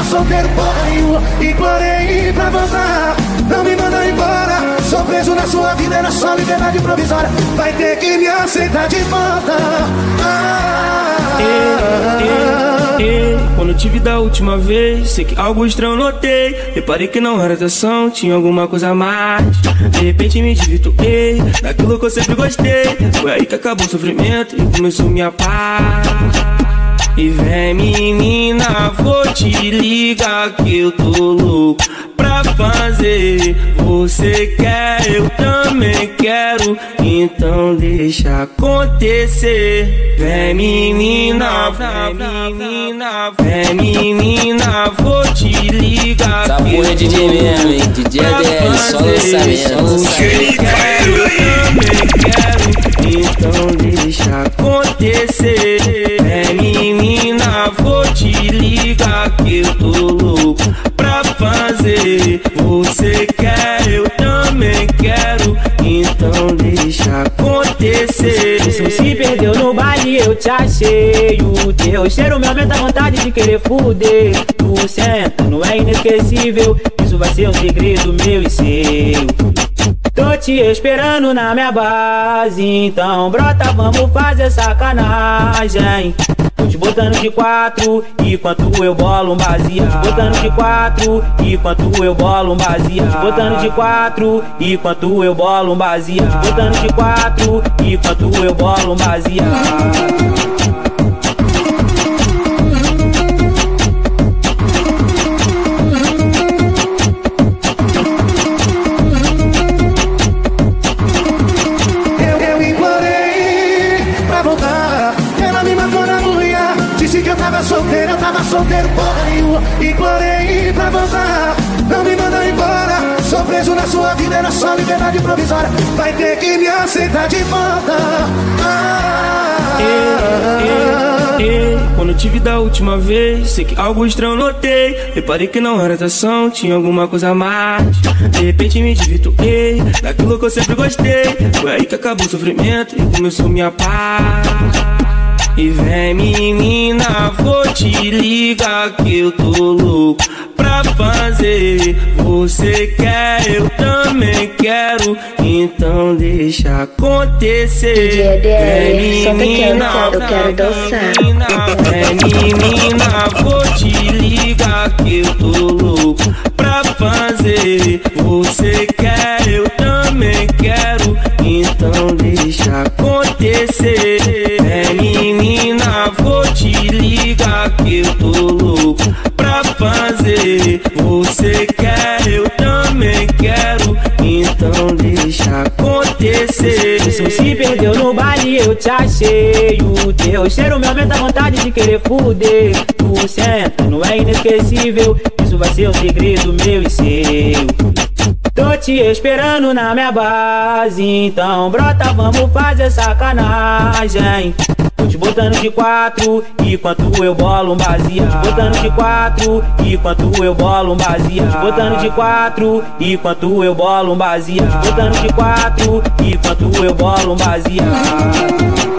tava solteiro porra nenhuma Implorei pra voltar Não me manda embora Sou preso na sua vida, era só liberdade provisória. Vai ter que me aceitar de volta. Ah, ei, ei, ei, Quando te vi da última vez Sei que algo estranho notei. Reparei que não era atenção Tinha alguma coisa a mais. De repente me desvirtuei Daquilo que eu sempre gostei. Foi aí que acabou o sofrimento E começou minha paz e vem menina, vou te ligar que eu tô louco pra fazer. Você quer, eu também quero, então deixa acontecer. Vem menina, vem menina, vem menina, vou te ligar. Essa porra é DJ mesmo, hein? DJ DL, só lançamento. Você quer, eu também quero, então deixa acontecer. Vem que eu tô louco pra fazer. Você quer, eu também quero, então deixa acontecer. Você se perdeu no baile, eu te achei. O teu cheiro me aumenta a vontade de querer fuder. Tu senta, não é inesquecível. Isso vai ser um segredo meu e seu. Tô te esperando na minha base, então brota, vamos fazer sacanagem. Te botando de quatro, enquanto eu bolo um. Tô te botando de quatro, enquanto eu bolo um. Tô te botando de quatro, enquanto eu bolo um. Tô te botando de quatro, enquanto eu bolo um baseado. Tava solteiro, eu tava solteiro porra nenhuma Implorei pra voltar Não me manda embora Sou preso na sua vida, era só liberdade provisória Vai ter que me aceitar de volta ah, Ei, ei, Quando te vi da última vez, sei que algo estranho notei. Reparei que não era atração, tinha alguma coisa a mais. De repente me desvirtuei, daquilo que eu sempre gostei. Foi aí que acabou o sofrimento e começou minha paz. E vem menina, vou te ligar que eu tô louco pra fazer. Você quer, eu também quero, então deixa acontecer. Só pequeno, quero, quero dançar. Vem menina, vou te ligar que eu tô louco pra fazer. Você quer, eu também quero, então deixa acontecer. Você quer, eu também quero, então deixa acontecer. Você se perdeu no baile, eu te achei. O teu cheiro me aumenta a vontade de querer fuder. Tu senta, não é inesquecível. Isso vai ser um segredo meu e seu. Tô te esperando na minha base, então brota, vamos fazer sacanagem. Te botando de quatro, enquanto eu bolo um baseado. Te botando de quatro, enquanto eu bolo um baseado. Te botando de quatro, enquanto eu bolo um baseado. Te botando de quatro, enquanto eu bolo um baseado.